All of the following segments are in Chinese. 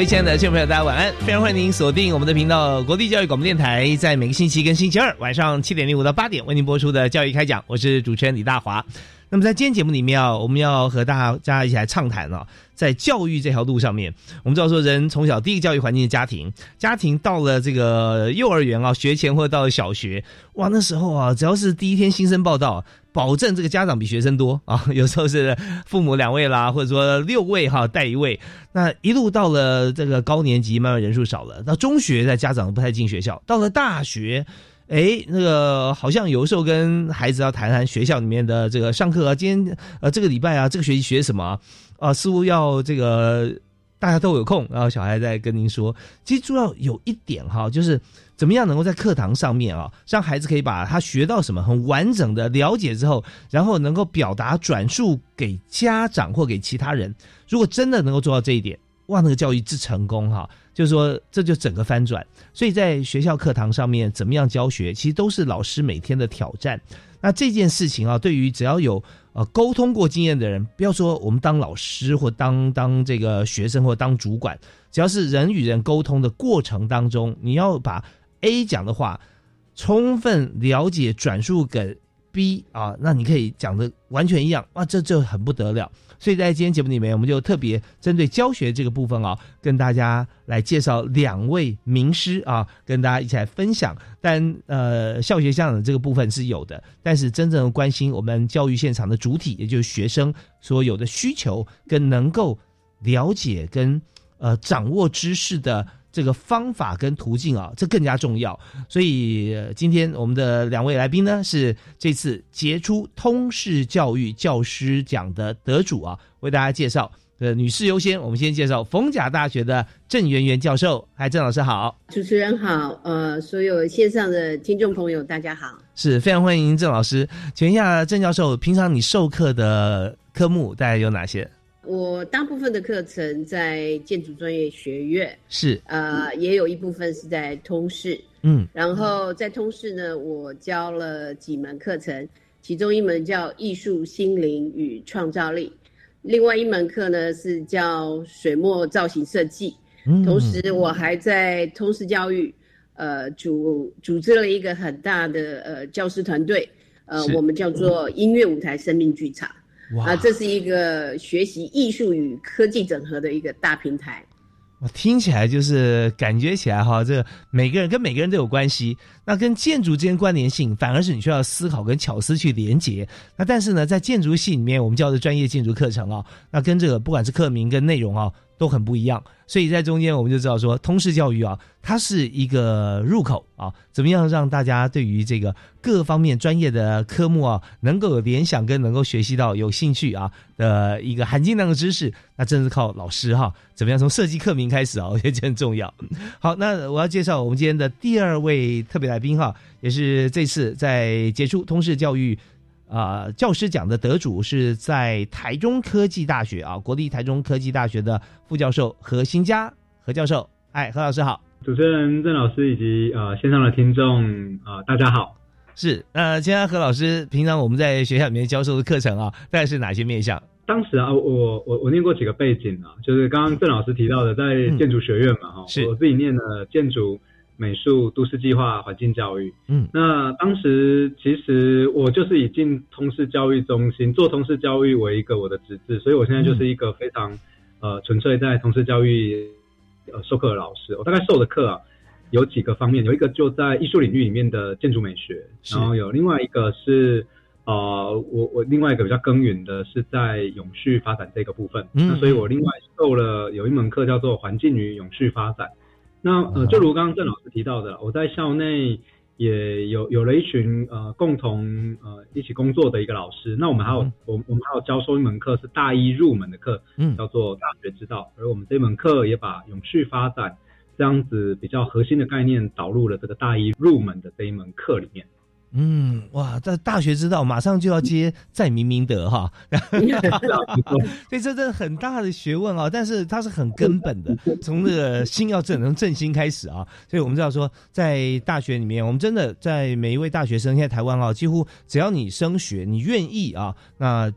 位亲爱的听众朋友，大家晚安！非常欢迎您锁定我们的频道——国际教育广播电台，在每个星期跟星期二晚上七点零五到八点为您播出的教育开讲。我是主持人李大华。那么在今天节目里面啊，我们要和大家一起来畅谈啊。在教育这条路上面，我们知道说，人从小第一个教育环境是家庭，家庭到了这个幼儿园啊，学前或者到了小学，哇，那时候啊，只要是第一天新生报道，保证这个家长比学生多啊，有时候是父母两位啦，或者说六位哈带一位，那一路到了这个高年级，慢慢人数少了，到中学，在家长不太进学校，到了大学。哎，那个好像有时候跟孩子要谈谈学校里面的这个上课啊，今天呃这个礼拜啊，这个学期学什么啊？似乎要这个大家都有空，然后小孩在跟您说，其实主要有一点哈，就是怎么样能够在课堂上面啊，让孩子可以把他学到什么很完整的了解之后，然后能够表达转述给家长或给其他人。如果真的能够做到这一点，哇，那个教育之成功哈。就是说，这就整个翻转。所以在学校课堂上面，怎么样教学，其实都是老师每天的挑战。那这件事情啊，对于只要有呃沟通过经验的人，不要说我们当老师或当当这个学生或当主管，只要是人与人沟通的过程当中，你要把 A 讲的话充分了解转述给 B 啊，那你可以讲的完全一样哇，这就很不得了。所以在今天节目里面，我们就特别针对教学这个部分啊，跟大家来介绍两位名师啊，跟大家一起来分享。但呃，校学相长这个部分是有的，但是真正关心我们教育现场的主体，也就是学生所有的需求跟能够了解跟呃掌握知识的。这个方法跟途径啊，这更加重要。所以今天我们的两位来宾呢，是这次杰出通识教育教师奖的得主啊，为大家介绍。呃，女士优先，我们先介绍逢甲大学的郑媛媛教授。嗨，郑老师好，主持人好，呃，所有线上的听众朋友大家好，是非常欢迎郑老师。请问一下郑教授，平常你授课的科目大概有哪些？我大部分的课程在建筑专业学院，是。呃，也有一部分是在通识，嗯，然后在通识呢，我教了几门课程，其中一门叫艺术心灵与创造力，另外一门课呢是叫水墨造型设计，同时我还在通识教育，呃，组组织了一个很大的呃教师团队，呃，我们叫做音乐舞台生命剧场。啊，这是一个学习艺术与科技整合的一个大平台。我听起来就是感觉起来哈，这每个人跟每个人都有关系。那跟建筑之间关联性，反而是你需要思考跟巧思去连接。那但是呢，在建筑系里面，我们教的专业建筑课程啊，那跟这个不管是课名跟内容啊。都很不一样，所以在中间我们就知道说，通识教育啊，它是一个入口啊，怎么样让大家对于这个各方面专业的科目啊，能够有联想跟能够学习到有兴趣啊的一个含金量的知识，那真是靠老师哈，怎么样从设计课名开始啊，我觉得这很重要。好，那我要介绍我们今天的第二位特别来宾哈，也是这次在接触通识教育。啊，教师奖的得主是在台中科技大学啊，国立台中科技大学的副教授何新佳何教授。哎，何老师好，主持人郑老师以及呃线上的听众啊，大家好。是，那今天何老师平常我们在学校里面教授的课程啊，大概是哪些面向？当时啊，我我我念过几个背景啊，就是刚刚郑老师提到的，在建筑学院嘛，哈，是我自己念的建筑。美术、都市计划、环境教育。嗯，那当时其实我就是以进通识教育中心做通识教育为一个我的职责，所以我现在就是一个非常呃纯粹在通识教育呃授课的老师。我大概授的课啊有几个方面，有一个就在艺术领域里面的建筑美学，然后有另外一个是。呃，我我另外一个比较耕耘的是在永续发展这个部分，嗯那所以我另外授了有一门课叫做环境与永续发展。那呃，就如刚刚郑老师提到的，我在校内也有有了一群呃共同呃一起工作的一个老师。那我们还有、嗯我我们还有教授一门课是大一入门的课，嗯叫做大学之道。而我们这门课也把永续发展这样子比较核心的概念导入了这个大一入门的这一门课里面。嗯，哇，在大学之道马上就要接在明明德哈，所以这真的很大的学问啊，但是它是很根本的，从这个心要正，从正心开始啊。所以我们知道说，在大学里面，我们真的在每一位大学生，现在台湾啊，几乎只要你升学，你愿意啊，那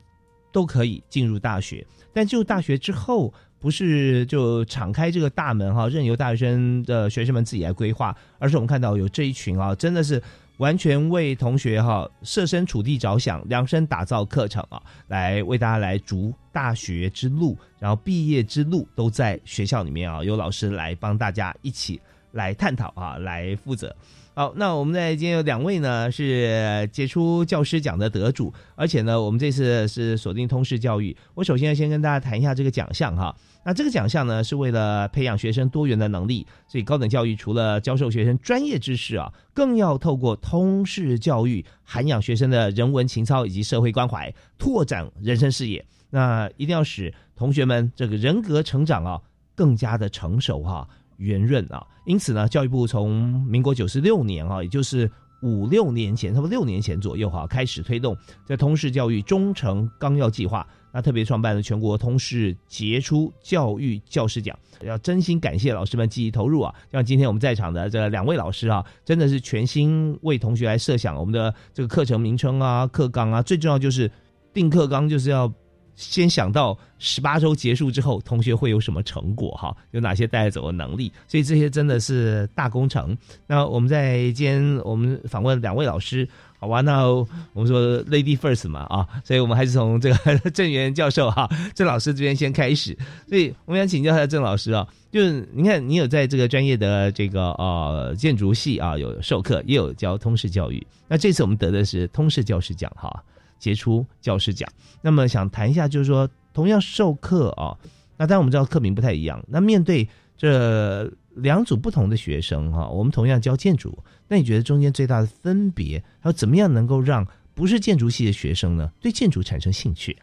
都可以进入大学。但进入大学之后，不是就敞开这个大门哈，任由大学生的学生们自己来规划，而是我们看到有这一群啊，真的是完全为同学哈设身处地着想，量身打造课程啊，来为大家来逐大学之路，然后毕业之路都在学校里面啊，有老师来帮大家一起来探讨啊，来负责。好，那我们在今天有两位呢是杰出教师奖的得主，而且呢，我们这次是锁定通识教育。我首先要先跟大家谈一下这个奖项哈。那这个奖项呢是为了培养学生多元的能力，所以高等教育除了教授学生专业知识啊，更要透过通识教育涵养学生的人文情操以及社会关怀，拓展人生视野。那一定要使同学们这个人格成长啊更加的成熟哈、圆润啊。因此呢，教育部从民国九十六年啊，也就是五六年前，差不多六年前左右哈、开始推动在通识教育忠诚纲要计划。那特别创办了全国通识杰出教育教师奖，要真心感谢老师们积极投入啊！像今天我们在场的这两位老师啊，真的是全心为同学来设想我们的这个课程名称啊、课纲啊，最重要就是定课纲，就是要先想到十八周结束之后，同学会有什么成果哈，有哪些带走的能力，所以这些真的是大工程。那我们在今天我们访问两位老师。好吧，那我们说 lady first 嘛啊，所以我们还是从这个郑源教授哈 郑老师这边先开始。所以我们想请教一下郑老师啊，就是你看你有在这个专业的这个呃建筑系啊有授课，也有教通识教育。那这次我们得的是通识教师奖哈，杰出教师奖。那么想谈一下，就是说同样授课啊，那当然我们知道课名不太一样。那面对这两组不同的学生哈，我们同样教建筑。那你觉得中间最大的分别，还有怎么样能够让不是建筑系的学生呢，对建筑产生兴趣？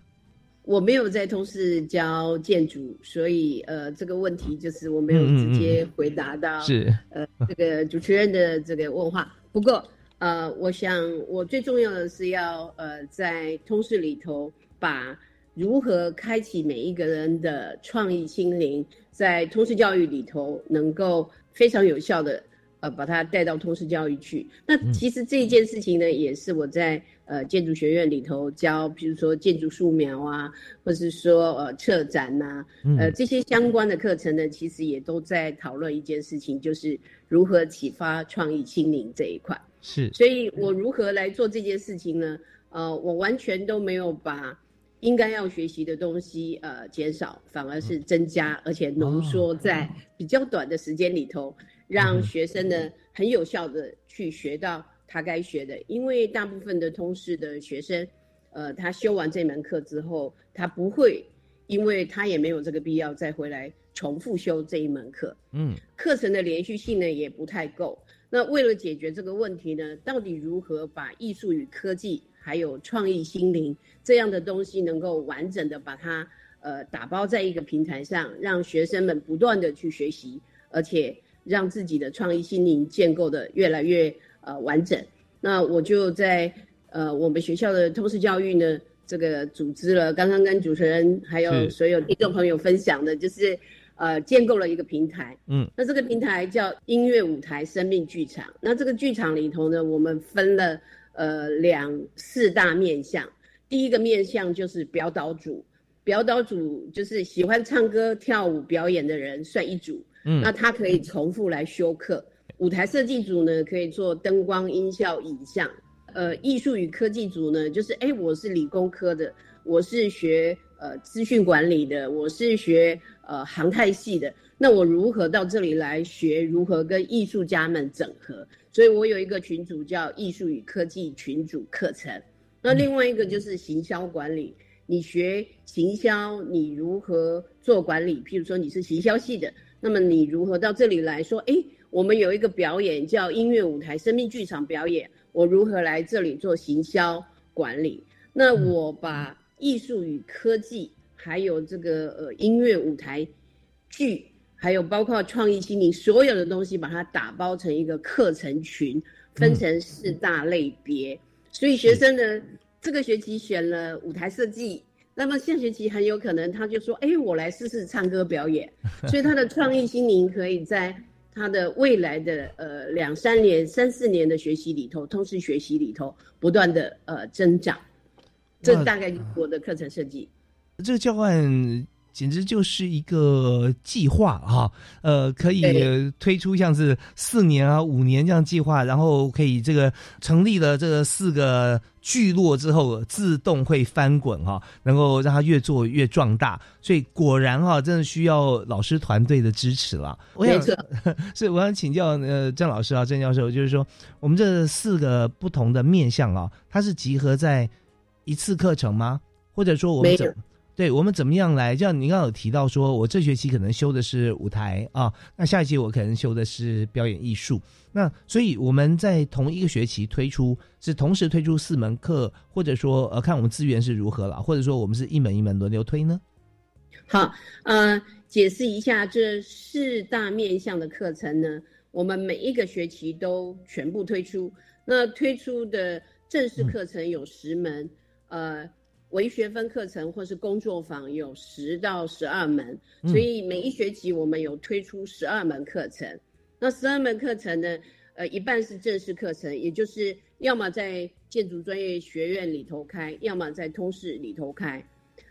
我没有在通识教建筑，所以呃，这个问题就是我没有直接回答到是呃这个主持人的这个问话。不过呃，我想我最重要的是要呃在通识里头把如何开启每一个人的创意心灵，在通识教育里头能够非常有效的。呃，把它带到通识教育去。那其实这一件事情呢，也是我在呃建筑学院里头教，比如说建筑素描啊，或是说呃策展呐、呃这些相关的课程呢，其实也都在讨论一件事情，就是如何启发创意心灵这一块。是，所以我如何来做这件事情呢？呃，我完全都没有把应该要学习的东西呃减少，反而是增加，而且浓缩在比较短的时间里头。让学生呢很有效的去学到他该学的，因为大部分的通识的学生，呃，他修完这门课之后，他不会，因为他也没有这个必要再回来重复修这一门课，嗯，课程的连续性呢也不太够。那为了解决这个问题呢，到底如何把艺术与科技还有创意心灵这样的东西能够完整的把它呃打包在一个平台上，让学生们不断的去学习，而且。让自己的创意心灵建构的越来越呃完整。那我就在呃我们学校的通识教育呢，这个组织了，刚刚跟主持人还有所有听众朋友分享的，就是呃建构了一个平台。嗯，那这个平台叫音乐舞台生命剧场。那这个剧场里头呢，我们分了呃两四大面向。第一个面向就是表导组，表导组就是喜欢唱歌、跳舞、表演的人算一组。嗯，那他可以重复来修课。舞台设计组呢可以做灯光、音效、影像。呃，艺术与科技组呢，就是哎，我是理工科的，我是学呃资讯管理的，我是学呃航太系的。那我如何到这里来学如何跟艺术家们整合？所以我有一个群组叫艺术与科技群组课程。那另外一个就是行销管理，你学行销，你如何做管理？譬如说你是行销系的，那么你如何到这里来说？哎，我们有一个表演叫音乐舞台生命剧场表演。我如何来这里做行销管理？那我把艺术与科技，还有这个呃音乐舞台剧，还有包括创意心灵所有的东西，把它打包成一个课程群，分成四大类别。所以学生呢，这个学期选了舞台设计，那么下学期很有可能他就说：“哎，我来试试唱歌表演。”所以他的创意心灵可以在。他的未来的呃两三年、三四年的学习里头，通识学习里头不断的呃增长，这大概就是我的课程设计。这个教案。简直就是一个计划哈，呃，可以推出像是四年啊、五年这样计划，然后可以这个成立了这个四个聚落之后，自动会翻滚哈，能够让它越做越壮大。所以果然哈，真的需要老师团队的支持了。没错，所以我想请教呃郑老师啊，郑教授，就是说我们这四个不同的面向啊，它是集合在一次课程吗？或者说我们怎？对我们怎么样来？像您刚刚有提到说，我这学期可能修的是舞台啊，那下一期我可能修的是表演艺术。那所以我们在同一个学期推出，是同时推出四门课，或者说呃，看我们资源是如何了，或者说我们是一门一门轮流推呢？好，呃，解释一下这四大面向的课程呢，我们每一个学期都全部推出。那推出的正式课程有十门，呃。微学分课程或是工作坊有十到十二门，所以每一学期我们有推出十二门课程。那十二门课程呢，呃，一半是正式课程，也就是要么在建筑专业学院里头开，要么在通识里头开。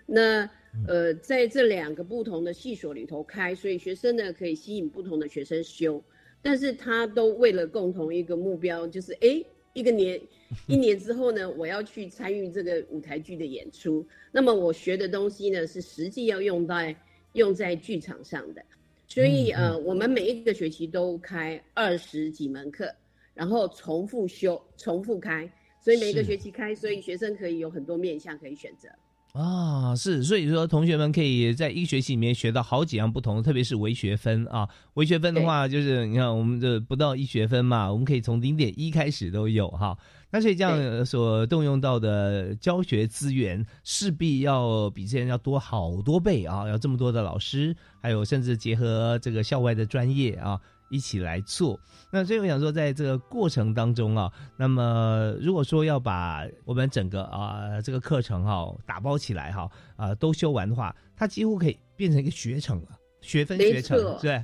那呃，在这两个不同的系所里头开，所以学生呢可以吸引不同的学生修，但是他都为了共同一个目标，就是哎。一个年，一年之后呢，我要去参与这个舞台剧的演出。那么我学的东西呢，是实际要用在用在剧场上的。所以呃，我们每一个学期都开二十几门课，然后重复修、重复开，所以每一个学期开，所以学生可以有很多面向可以选择。啊，是，所以说同学们可以在一个学期里面学到好几样不同，特别是微学分啊。微学分的话，就是你看我们这不到一学分嘛，我们可以从零点一开始都有哈。那所以这样所动用到的教学资源，势必要比之前要多好多倍啊，要这么多的老师，还有甚至结合这个校外的专业啊。一起来做，那所以我想说，在这个过程当中啊，那么如果说要把我们整个啊这个课程哈打包起来哈啊都修完的话，它几乎可以变成一个学程了，学分学程，对，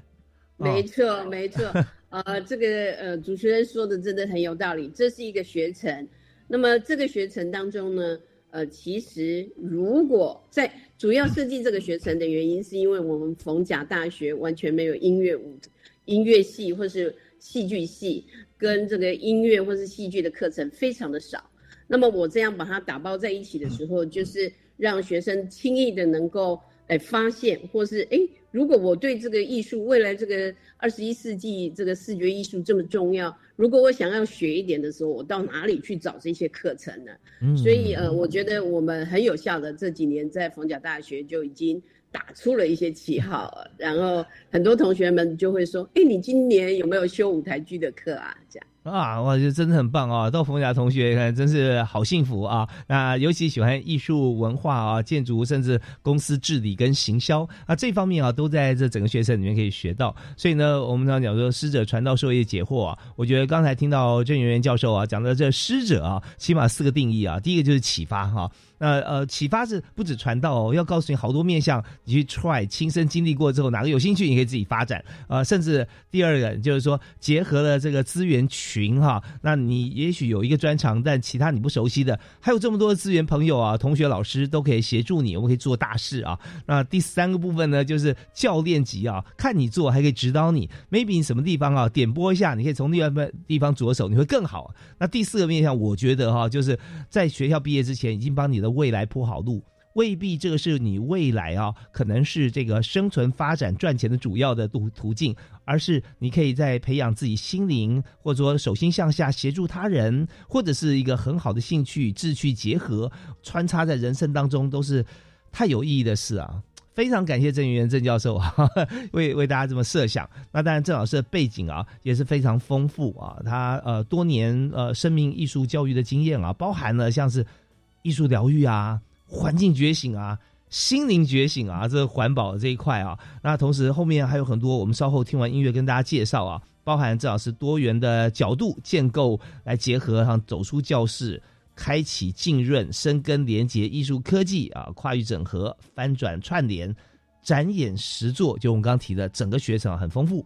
没错没错，呃，这个呃主持人说的真的很有道理，这是一个学程。那么这个学程当中呢，呃，其实如果在主要设计这个学程的原因，是因为我们逢甲大学完全没有音乐舞。音乐系或是戏剧系跟这个音乐或是戏剧的课程非常的少，那么我这样把它打包在一起的时候，就是让学生轻易的能够诶发现，或是诶，如果我对这个艺术未来这个二十一世纪这个视觉艺术这么重要，如果我想要学一点的时候，我到哪里去找这些课程呢？所以呃，我觉得我们很有效的这几年在逢甲大学就已经。打出了一些旗号，然后很多同学们就会说：“哎，你今年有没有修舞台剧的课啊？”这样。啊，我觉得真的很棒啊！到冯霞同学看，真是好幸福啊！那尤其喜欢艺术文化啊、建筑，甚至公司治理跟行销啊这方面啊，都在这整个学程里面可以学到。所以呢，我们常讲说，师者传道授业解惑啊。我觉得刚才听到郑元元教授啊讲的这师者啊，起码四个定义啊。第一个就是启发哈，那呃，启发是不止传道哦，要告诉你好多面向，你去 try 亲身经历过之后，哪个有兴趣，你可以自己发展。呃，甚至第二个就是说，结合了这个资源群哈，那你也许有一个专长，但其他你不熟悉的，还有这么多的资源朋友啊，同学、老师都可以协助你，我们可以做大事啊。那第三个部分呢，就是教练级啊，看你做还可以指导你，maybe 你什么地方啊，点拨一下，你可以从另外一地方着手，你会更好。那第四个面向，我觉得哈，就是在学校毕业之前，已经帮你的未来铺好路。未必这个是你未来啊，可能是这个生存、发展、赚钱的主要的途途径，而是你可以在培养自己心灵，或者说手心向下协助他人，或者是一个很好的兴趣、志趣结合，穿插在人生当中，都是太有意义的事啊！非常感谢郑元元郑教授啊，为为大家这么设想。那当然，郑老师的背景啊也是非常丰富啊，他呃多年呃生命艺术教育的经验啊，包含了像是艺术疗愈啊。环境觉醒啊，心灵觉醒啊，这环保这一块啊，那同时后面还有很多，我们稍后听完音乐跟大家介绍啊，包含正好是多元的角度建构来结合，上走出教室，开启浸润、深耕、连接艺术科技啊，跨域整合、翻转串联、展演实作，就我们刚刚提的整个学程很丰富。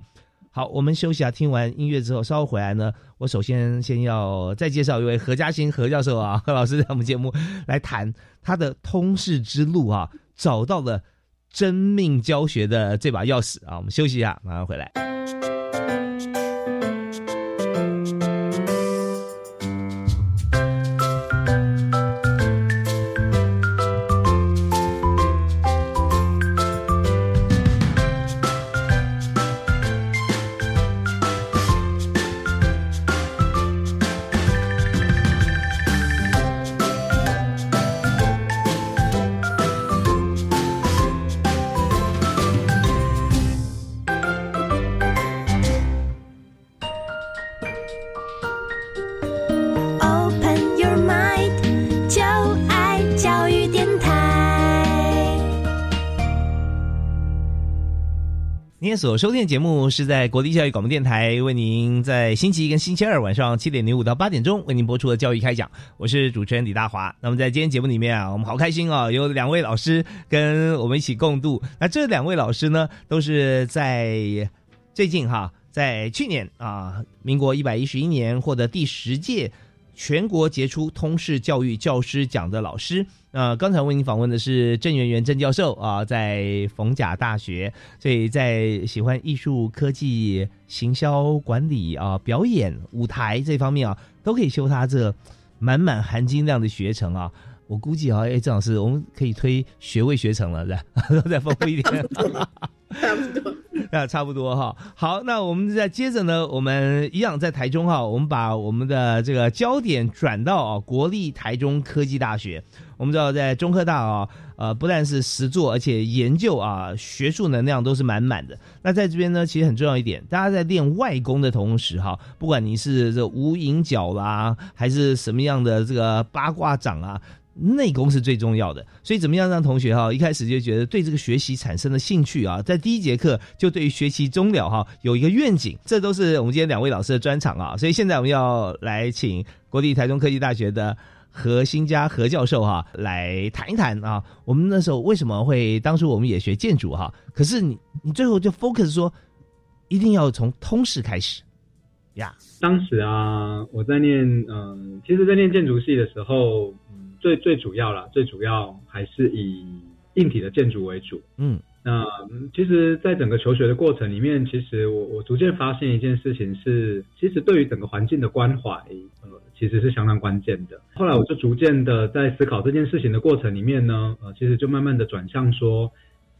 好，我们休息啊，听完音乐之后，稍后回来呢，我首先先要再介绍一位何嘉欣何教授啊，何老师在我们节目来谈他的通识之路啊，找到了真命教学的这把钥匙啊，我们休息一下，马上回来。所收听的节目是在国立教育广播电台为您在星期一跟星期二晚上七点零五到八点钟为您播出的教育开讲，我是主持人李大华。那么在今天节目里面啊，我们好开心啊，有两位老师跟我们一起共度。那这两位老师呢，都是在最近哈，在去年啊，民国一百一十一年获得第十届全国杰出通识教育教师奖的老师。呃，刚才为您访问的是郑元元郑教授啊，在逢甲大学，所以在喜欢艺术、科技、行销管理啊、表演、舞台这方面啊，都可以修他这满满含金量的学程啊。我估计啊，哎，郑老师，我们可以推学位学程了，是 再丰富一点。差不多，啊，差不多哈。好，那我们再接着呢，我们一样在台中哈，我们把我们的这个焦点转到啊国立台中科技大学。我们知道，在中科大啊，呃，不但是实作，而且研究啊，学术能量都是满满的。那在这边呢，其实很重要一点，大家在练外功的同时哈，不管你是这无影脚啦，还是什么样的这个八卦掌啊。内功是最重要的，所以怎么样让同学哈一开始就觉得对这个学习产生了兴趣啊，在第一节课就对于学习终了哈有一个愿景，这都是我们今天两位老师的专场啊。所以现在我们要来请国立台中科技大学的何新佳何教授哈来谈一谈啊，我们那时候为什么会当初我们也学建筑哈，可是你你最后就 focus 说一定要从通识开始呀。当时啊，我在念嗯，其实，在念建筑系的时候。最最主要啦，最主要还是以硬体的建筑为主。嗯，那其实，在整个求学的过程里面，其实我我逐渐发现一件事情是，其实对于整个环境的关怀，呃，其实是相当关键的。后来我就逐渐的在思考这件事情的过程里面呢，呃，其实就慢慢的转向说，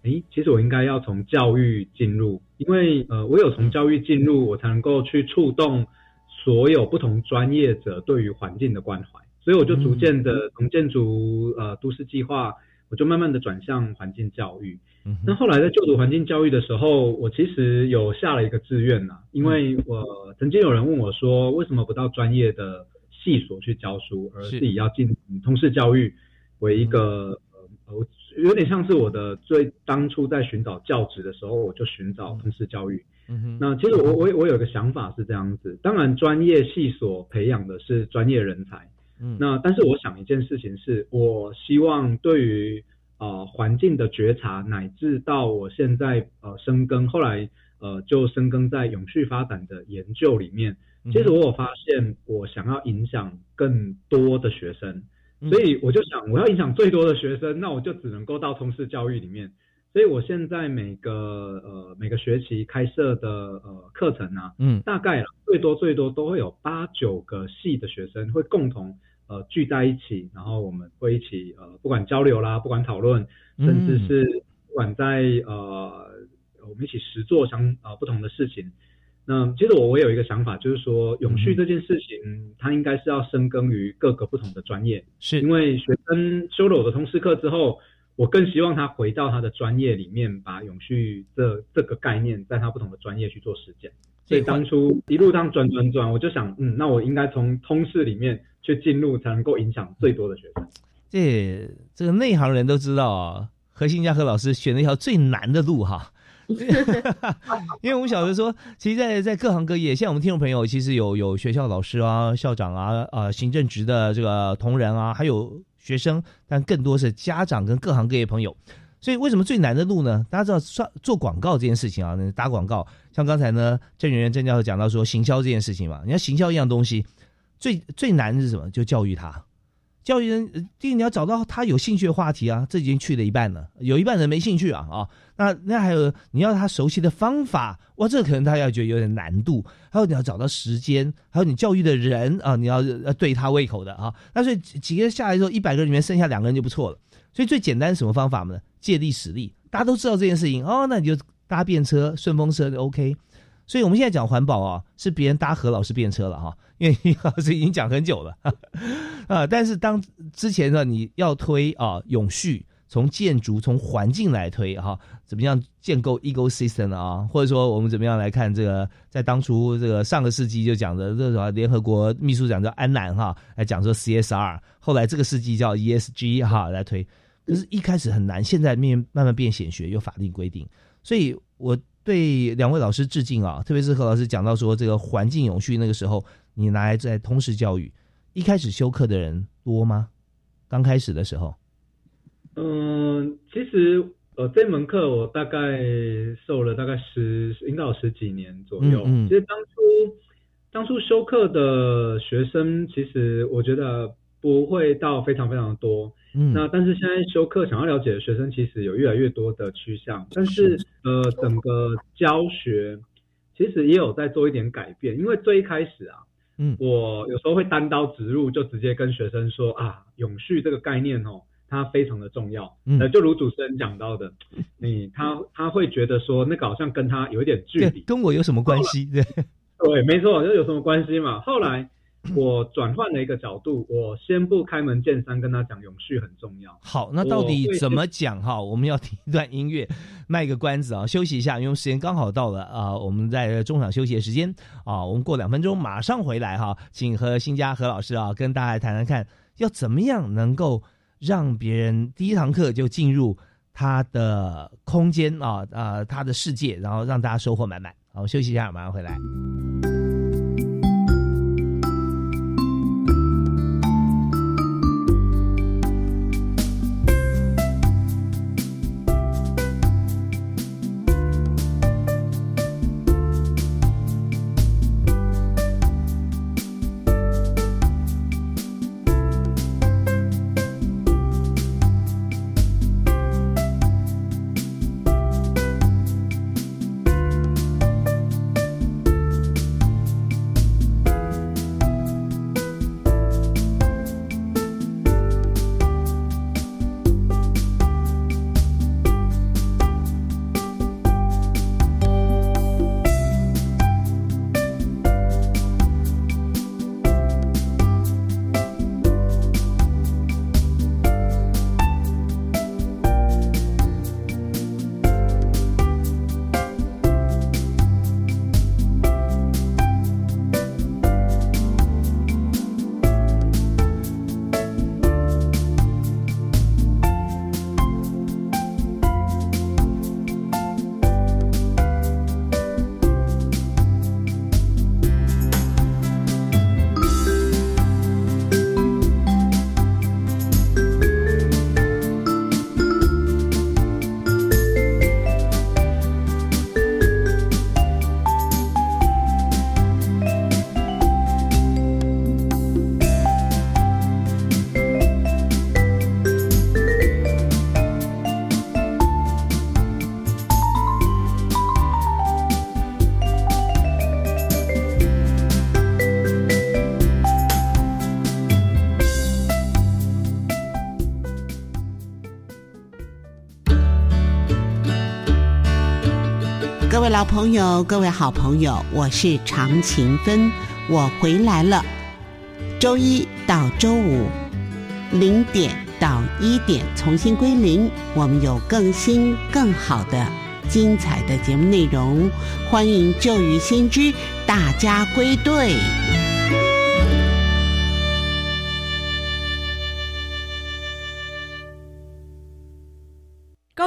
诶，其实我应该要从教育进入，因为呃，我有从教育进入，我才能够去触动所有不同专业者对于环境的关怀。所以我就逐渐的从建筑呃都市计划，我就慢慢的转向环境教育。那后来在就读环境教育的时候，我其实有下了一个志愿呐，因为我曾经有人问我说，为什么不到专业的系所去教书，而自己要进通识教育为一个呃，有点像是我的最当初在寻找教职的时候，我就寻找通识教育。那其实我我我有个想法是这样子，当然专业系所培养的是专业人才。嗯，那但是我想一件事情是，我希望对于呃环境的觉察，乃至到我现在呃深耕，后来呃就深耕在永续发展的研究里面。嗯其实我有发现，我想要影响更多的学生，嗯所以我就想，我要影响最多的学生，那我就只能够到通识教育里面。所以我现在每个呃每个学期开设的呃课程啊，嗯大概最多最多都会有八九个系的学生会共同呃聚在一起，然后我们会一起呃不管交流啦，不管讨论，甚至是不管在呃我们一起实做相呃不同的事情。那其实我我有一个想法，就是说永续这件事情，它应该是要深耕于各个不同的专业，是因为学生修了我的通识课之后，我更希望他回到他的专业里面，把永续这这个概念在他不同的专业去做实践。所以当初一路这样转转转，我就想，嗯，那我应该从通识里面去进入，才能够影响最多的学生。这这个内行人都知道啊，何新家和老师选了一条最难的路哈。因为我们晓得说，其实在，在各行各业，像我们听众朋友，其实有有学校老师啊、校长啊、呃行政职的这个同仁啊，还有学生，但更多是家长跟各行各业朋友。所以为什么最难的路呢？大家知道，算做广告这件事情啊，打广告，像刚才呢，郑圆圆郑教授讲到说，行销这件事情嘛，你看行销一样东西，最最难的是什么？就教育他。教育人，第一你要找到他有兴趣的话题啊，这已经去了一半了，有一半人没兴趣啊啊，那那还有你要他熟悉的方法，哇，这可能他要觉得有点难度，还有你要找到时间，还有你教育的人啊，你要要对他胃口的啊，那所以几个下来之后，一百个人里面剩下两个人就不错了，所以最简单什么方法呢？借力使力，大家都知道这件事情哦，那你就搭便车、顺风车就 OK。所以我们现在讲环保啊，是别人搭何老师便车了哈，因为老师已经讲很久了啊。但是当之前呢，你要推啊永续，从建筑、从环境来推哈，怎么样建构 ecosystem 啊？或者说我们怎么样来看这个，在当初这个上个世纪就讲的这种联合国秘书长叫安南哈，来讲说 CSR，后来这个世纪叫 ESG 哈来推，可是一开始很难，现在面慢慢变显学，有法定规定，所以我。对两位老师致敬啊！特别是何老师讲到说，这个环境永续那个时候，你拿来在通识教育，一开始修课的人多吗？刚开始的时候，嗯，其实呃，这门课我大概受了大概十，应该有十几年左右。嗯嗯其实当初当初修课的学生，其实我觉得不会到非常非常多。嗯，那但是现在修课想要了解的学生，其实有越来越多的趋向，但是呃，整个教学其实也有在做一点改变，因为最一开始啊，嗯我有时候会单刀直入，就直接跟学生说啊，永续这个概念哦，它非常的重要。嗯呃，就如主持人讲到的，你他他会觉得说那个好像跟他有一点距离，跟我有什么关系？对，对，没错，就有什么关系嘛？后来我转换了一个角度，我先不开门见山跟他讲永续很重要。好，那到底怎么讲哈？我们要听一段音乐，卖个关子啊，休息一下，因为时间刚好到了啊，我们在中场休息的时间啊，我们过两分钟马上回来哈，请和新家何老师啊跟大家来谈谈看，要怎么样能够让别人第一堂课就进入他的空间啊啊他的世界，然后让大家收获满满。好，休息一下，马上回来。位老朋友，各位好朋友，我是常勤芬，我回来了。周一到周五零点到一点重新归零，我们有更新更好的精彩的节目内容，欢迎旧雨新知大家归队。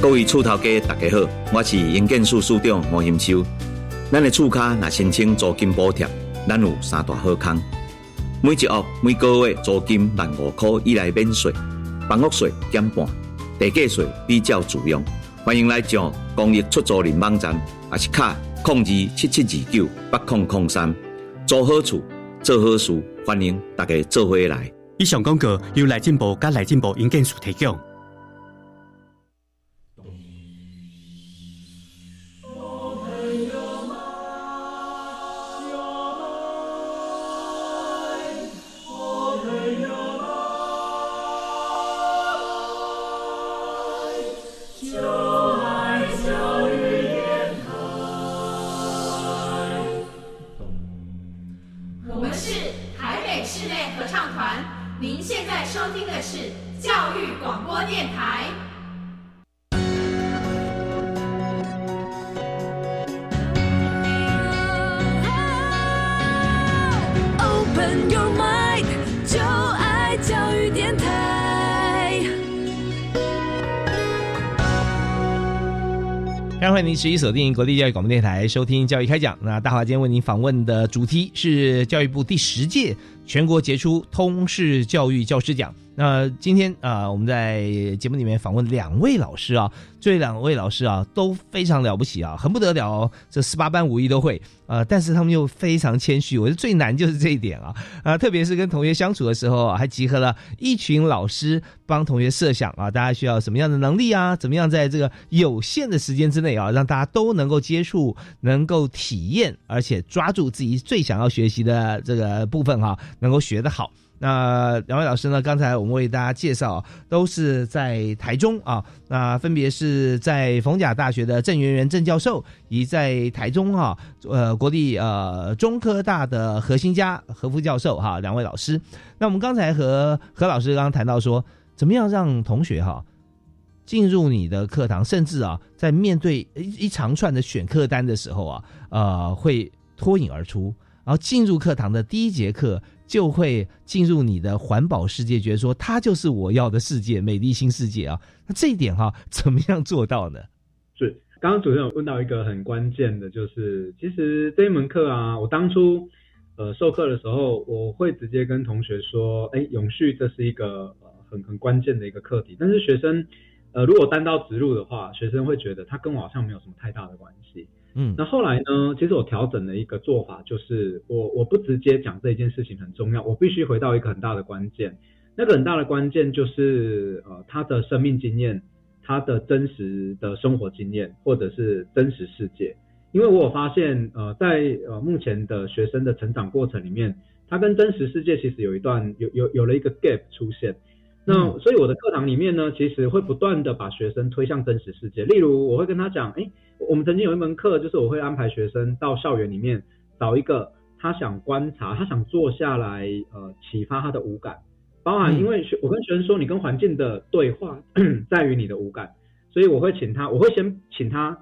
各位厝头家，大家好，我是营建署署长吴兴秋。咱的厝卡若申请租金补贴，咱有三大好康。每一屋每个月租金万五块以内免税，房屋税减半，地价税比较自用。欢迎来上公益出租人网站，也是卡控制七七二九八空空三，租好厝，做好事，欢迎大家做伙来。以上广告由来进步甲来进步营建署提供。欢迎您持续锁定国立教育广播电台，收听教育开讲。那大华今天为您访问的主题是教育部第十届全国杰出通识教育教师奖。那今天啊，我们在节目里面访问两位老师啊，这两位老师啊都非常了不起啊，很不得了哦，这十八般武艺都会啊，但是他们又非常谦虚，我觉得最难就是这一点啊啊，特别是跟同学相处的时候啊，还集合了一群老师帮同学设想啊，大家需要什么样的能力啊，怎么样在这个有限的时间之内啊，让大家都能够接触、能够体验，而且抓住自己最想要学习的这个部分哈，能够学得好。那两位老师呢？刚才我们为大家介绍，都是在台中啊。那分别是在逢甲大学的郑元元郑教授，以及在台中哈呃国立呃中科大的何新佳何副教授哈两位老师。那我们刚才和何老师刚刚谈到说，怎么样让同学哈进入你的课堂，甚至啊在面对一一长串的选课单的时候啊，呃会脱颖而出，然后进入课堂的第一节课。就会进入你的环保世界，觉得说它就是我要的世界，美丽新世界啊！那这一点哈，怎么样做到呢？是刚刚主持人有问到一个很关键的，就是其实这一门课啊，我当初呃授课的时候，我会直接跟同学说，哎，永续这是一个呃很很关键的一个课题，但是学生呃如果单刀直入的话，学生会觉得他跟我好像没有什么太大的关系。嗯，那后来呢？其实我调整了一个做法，就是我我不直接讲这一件事情很重要，我必须回到一个很大的关键。那个很大的关键就是呃他的生命经验，他的真实的生活经验，或者是真实世界。因为我有发现呃在呃目前的学生的成长过程里面，他跟真实世界其实有一段有有有了一个 gap 出现。那所以我的课堂里面呢，其实会不断的把学生推向真实世界。例如，我会跟他讲，哎，我们曾经有一门课，就是我会安排学生到校园里面找一个他想观察、他想坐下来，呃，启发他的五感。包含因为学我跟学生说，你跟环境的对话 在于你的五感，所以我会请他，我会先请他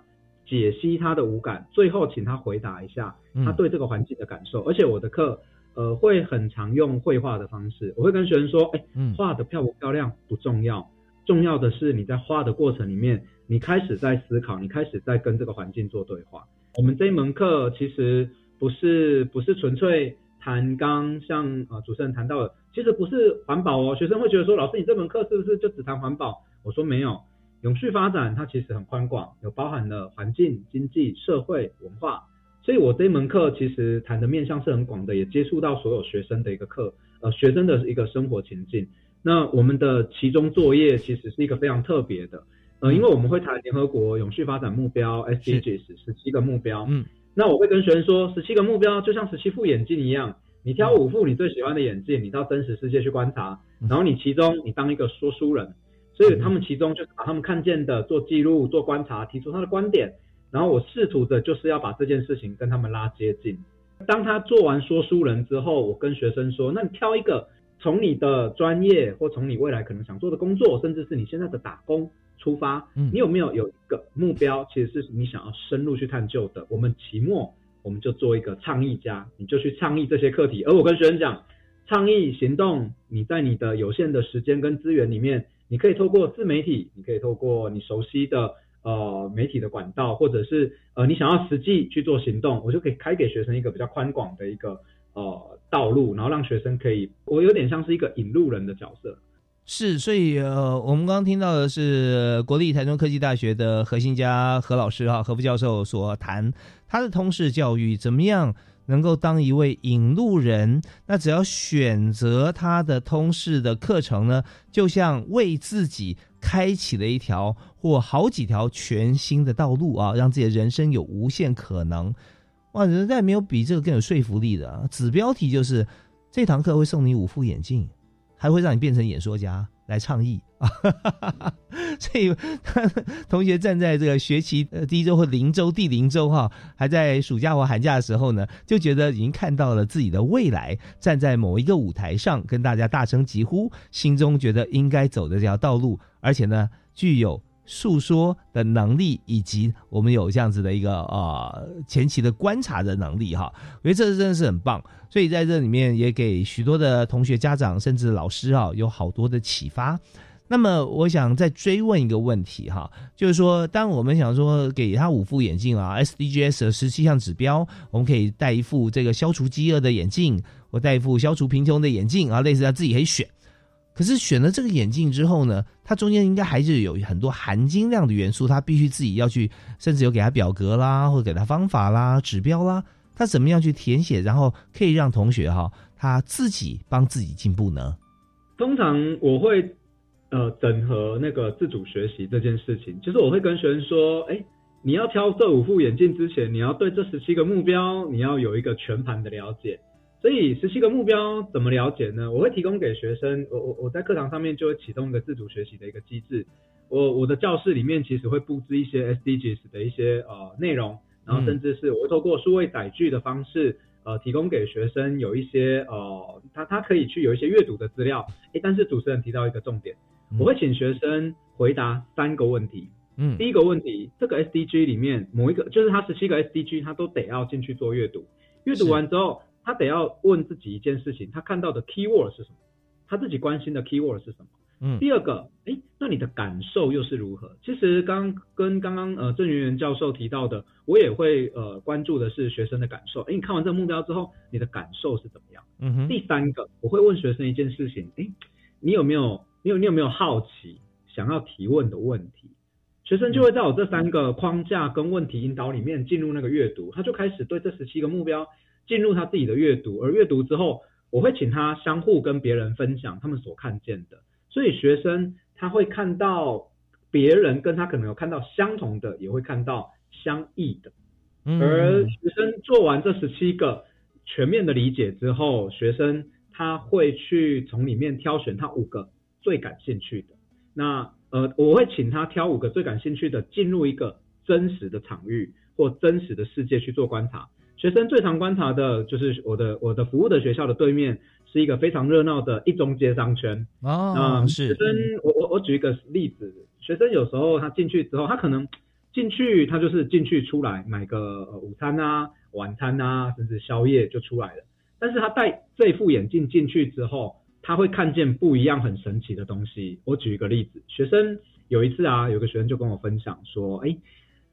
解析他的五感，最后请他回答一下他对这个环境的感受。而且我的课。呃，会很常用绘画的方式，我会跟学生说，哎，画的漂不漂亮不重要，重要的是你在画的过程里面，你开始在思考，你开始在跟这个环境做对话。我们这一门课其实不是不是纯粹谈刚像呃主持人谈到的，其实不是环保哦。学生会觉得说，老师你这门课是不是就只谈环保？我说没有，永续发展它其实很宽广，有包含了环境、经济、社会、文化。所以我这一门课其实谈的面向是很广的，也接触到所有学生的一个课，呃，学生的一个生活情境。那我们的其中作业其实是一个非常特别的，呃，因为我们会谈联合国永续发展目标 SDGs 十七个目标，嗯，那我会跟学生说，十七个目标就像十七副眼镜一样，你挑五副你最喜欢的眼镜，你到真实世界去观察，然后你其中你当一个说书人，所以他们其中就是把他们看见的做记录、做观察，提出他的观点。然后我试图的就是要把这件事情跟他们拉接近。当他做完说书人之后，我跟学生说：“那你挑一个从你的专业或从你未来可能想做的工作，甚至是你现在的打工出发，你有没有有一个目标，其实是你想要深入去探究的？我们期末我们就做一个倡议家，你就去倡议这些课题。而我跟学生讲，倡议行动，你在你的有限的时间跟资源里面，你可以透过自媒体，你可以透过你熟悉的。”呃，媒体的管道，或者是呃，你想要实际去做行动，我就可以开给学生一个比较宽广的一个呃道路，然后让学生可以，我有点像是一个引路人的角色。是，所以呃，我们刚刚听到的是国立台中科技大学的核心家何老师哈，何副教授所谈他的通识教育怎么样能够当一位引路人。那只要选择他的通识的课程呢，就像为自己。开启了一条或好几条全新的道路啊，让自己的人生有无限可能。哇，人在没有比这个更有说服力的。子标题就是这堂课会送你五副眼镜，还会让你变成演说家。来倡议啊！所以同学站在这个学期呃第一周或零周第零周哈，还在暑假或寒假的时候呢，就觉得已经看到了自己的未来，站在某一个舞台上跟大家大声疾呼，心中觉得应该走的这条道路，而且呢具有。诉说的能力，以及我们有这样子的一个呃前期的观察的能力哈，我觉得这真的是很棒。所以在这里面也给许多的同学、家长甚至老师啊有好多的启发。那么我想再追问一个问题哈，就是说，当我们想说给他五副眼镜啊，SDGs 的十七项指标，我们可以戴一副这个消除饥饿的眼镜，或戴一副消除贫穷的眼镜啊，类似他自己可以选。可是选了这个眼镜之后呢，它中间应该还是有很多含金量的元素，他必须自己要去，甚至有给他表格啦，或者给他方法啦、指标啦，他怎么样去填写，然后可以让同学哈他自己帮自己进步呢？通常我会呃整合那个自主学习这件事情，就是我会跟学生说，哎，你要挑这五副眼镜之前，你要对这十七个目标，你要有一个全盘的了解。所以十七个目标怎么了解呢？我会提供给学生，我我我在课堂上面就会启动一个自主学习的一个机制。我我的教室里面其实会布置一些 SDGs 的一些呃内容，然后甚至是我会透过数位载具的方式，呃，提供给学生有一些呃，他他可以去有一些阅读的资料。诶，但是主持人提到一个重点，我会请学生回答三个问题。嗯，第一个问题，这个 SDG 里面某一个，就是他十七个 SDG，他都得要进去做阅读。阅读完之后。他得要问自己一件事情，他看到的 keyword 是什么？他自己关心的 keyword 是什么？嗯，第二个，哎，那你的感受又是如何？其实刚跟刚刚呃郑圆圆教授提到的，我也会呃关注的是学生的感受。哎，你看完这个目标之后，你的感受是怎么样？嗯哼。第三个，我会问学生一件事情，哎，你有没有你有你有没有好奇想要提问的问题？学生就会在我这三个框架跟问题引导里面进入那个阅读，他就开始对这十七个目标。进入他自己的阅读，而阅读之后，我会请他相互跟别人分享他们所看见的，所以学生他会看到别人跟他可能有看到相同的，也会看到相异的。而学生做完这十七个全面的理解之后，学生他会去从里面挑选他五个最感兴趣的。那呃，我会请他挑五个最感兴趣的，进入一个真实的场域或真实的世界去做观察。学生最常观察的就是我的我的服务的学校的对面是一个非常热闹的一中街商圈啊，是学生我我我举一个例子，学生有时候他进去之后，他可能进去他就是进去出来买个午餐啊、晚餐啊，甚至宵夜就出来了。但是他戴这副眼镜进去之后，他会看见不一样很神奇的东西。我举一个例子，学生有一次啊，有个学生就跟我分享说，哎。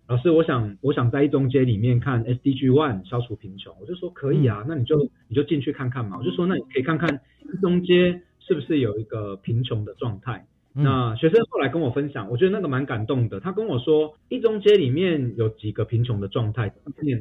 老师，我想我想在一中街里面看 SDG One 消除贫穷，我就说可以啊，那你就你就进去看看嘛。我就说那你可以看看一中街是不是有一个贫穷的状态。那学生后来跟我分享，我觉得那个蛮感动的。他跟我说，一中街里面有几个贫穷的状态，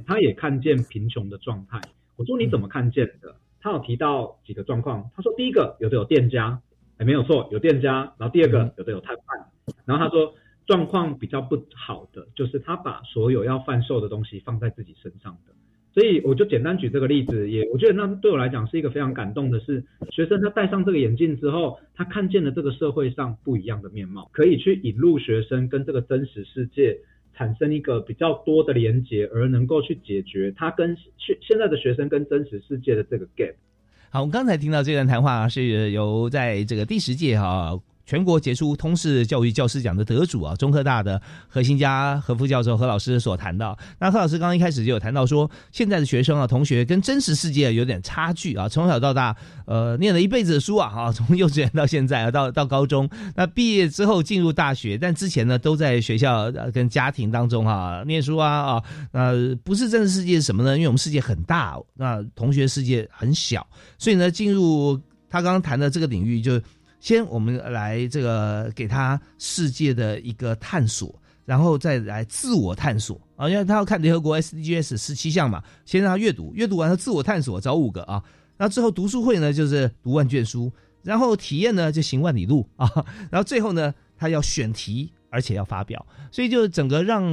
他也看见贫穷的状态。我说你怎么看见的？他有提到几个状况。他说第一个有的有店家，哎没有错，有店家。然后第二个有的有摊贩。然后他说状况比较不好的就是他把所有要贩售的东西放在自己身上的。所以我就简单举这个例子，也我觉得那对我来讲是一个非常感动的是，学生他戴上这个眼镜之后，他看见了这个社会上不一样的面貌，可以去引入学生跟这个真实世界产生一个比较多的连接，而能够去解决他跟现现在的学生跟真实世界的这个 gap。好，我们刚才听到这段谈话是由在这个第十届哈。全国杰出通识教育教师奖的得主啊，中科大的何新家何副教授何老师所谈到。那何老师刚刚一开始就有谈到说，现在的学生啊，同学跟真实世界有点差距啊。从小到大，呃，念了一辈子的书啊，哈，从幼稚园到现在啊，到到高中，那毕业之后进入大学，但之前呢，都在学校跟家庭当中哈念书啊啊，那不是真实世界是什么呢？因为我们世界很大，那同学世界很小，所以呢，进入他刚刚谈的这个领域就。先，我们来这个给他世界的一个探索，然后再来自我探索。啊，因为他要看联合国 SDGs 十七项嘛，先让他阅读，阅读完了自我探索，找五个。啊，那之后读书会呢就是读万卷书，然后体验呢就行万里路。啊，然后最后呢他要选题，而且要发表，所以就整个让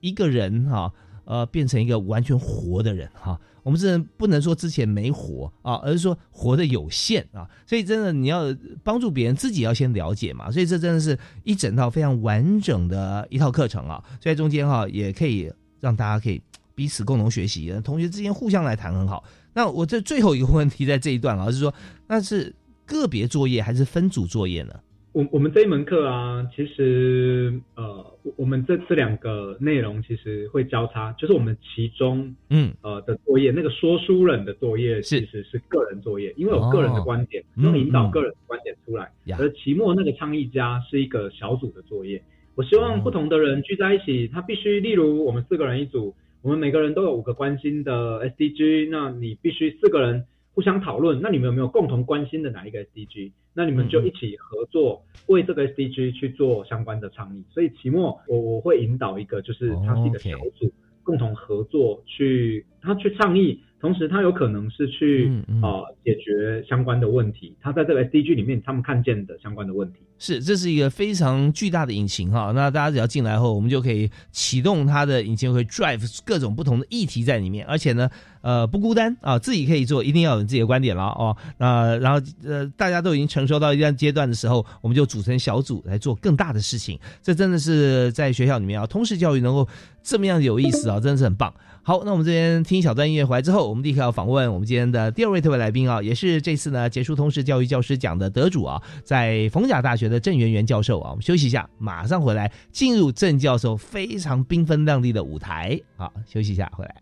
一个人哈呃变成一个完全活的人哈。我们是不能说之前没活啊，而是说活的有限啊，所以真的你要帮助别人，自己要先了解嘛，所以这真的是一整套非常完整的一套课程啊，所以在中间哈也可以让大家可以彼此共同学习，同学之间互相来谈很好。那我这最后一个问题在这一段啊，是说那是个别作业还是分组作业呢？我我们这一门课啊，其实呃，我们这这两个内容其实会交叉，就是我们其中嗯呃的作业，那个说书人的作业其实是个人作业，因为有个人的观点，用引导个人的观点出来。而期末那个倡议家是一个小组的作业，我希望不同的人聚在一起，他必须例如我们四个人一组，我们每个人都有五个关心的 SDG，那你必须四个人。互相讨论，那你们有没有共同关心的哪一个 SDG？那你们就一起合作，为这个 SDG 去做相关的倡议。所以期末我我会引导一个，就是它是一个小组，共同合作去他去倡议。同时，他有可能是去啊解决相关的问题。他在这个 SDG 里面，他们看见的相关的问题是，这是一个非常巨大的引擎哈。那大家只要进来后，我们就可以启动它的引擎，会 drive 各种不同的议题在里面。而且呢，呃，不孤单啊，自己可以做，一定要有自己的观点了哦。那然后呃，大家都已经成熟到一定阶段的时候，我们就组成小组来做更大的事情。这真的是在学校里面啊，通识教育能够这么样有意思啊，真的是很棒。好，那我们这边听一小段音乐回来之后，我们立刻要访问我们今天的第二位特别来宾啊，也是这次呢结束通识教育教师奖的得主啊，在逢甲大学的郑媛媛教授啊。我们休息一下，马上回来进入郑教授非常缤纷亮丽的舞台。好，休息一下，回来。